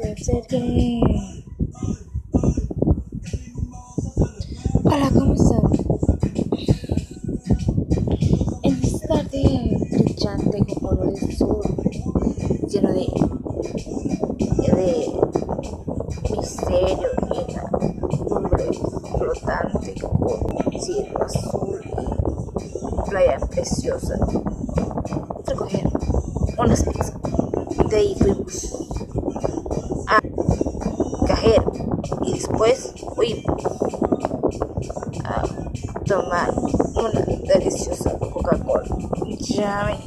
Oh, se acerque. Hola, ¿cómo están? En esta tarde brillante con colores azul, lleno de, de misterio y una nube flotante con cielo azul y playa preciosa, recoger unas pizzas. De ahí fuimos después fuimos a tomar una deliciosa Coca-Cola. Ya.